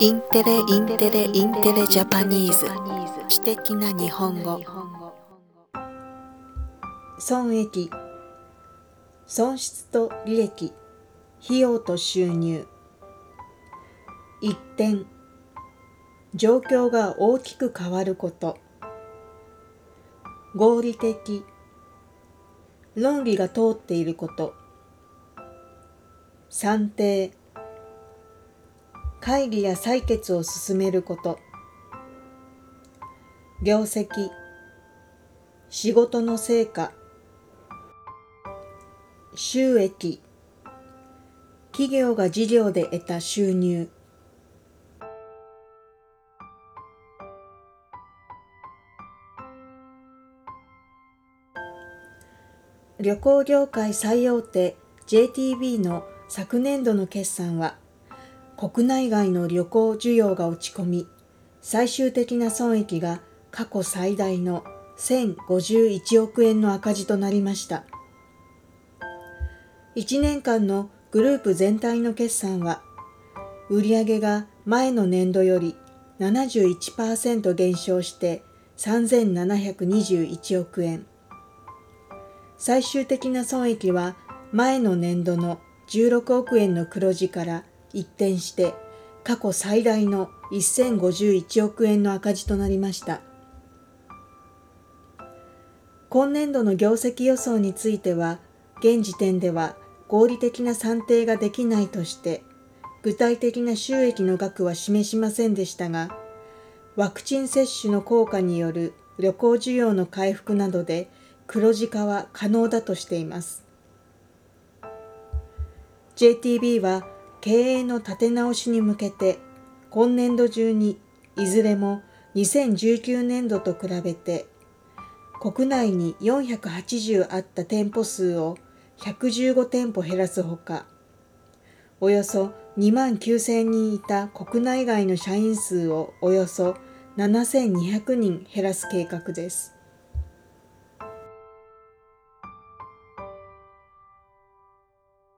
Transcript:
インテレインテレインテレジャパニーズ。知的な日本語。損益。損失と利益。費用と収入。一点。状況が大きく変わること。合理的。論理が通っていること。算定。会議や採決を進めること。業績仕事の成果。収益企業が事業で得た収入。旅行業界最大手 JTB の昨年度の決算は国内外の旅行需要が落ち込み最終的な損益が過去最大の1051億円の赤字となりました。1年間のグループ全体の決算は売上が前の年度より71%減少して3721億円。最終的な損益は前の年度の16億円の黒字から一転して過去最大の1051億円の赤字となりました。今年度の業績予想については現時点では合理的な算定ができないとして具体的な収益の額は示しませんでしたがワクチン接種の効果による旅行需要の回復などで黒字化は可能だとしています。JTB は経営の立て直しに向けて今年度中にいずれも2019年度と比べて国内に480あった店舗数を115店舗減らすほかおよそ2万9000人いた国内外の社員数をおよそ7200人減らす計画です。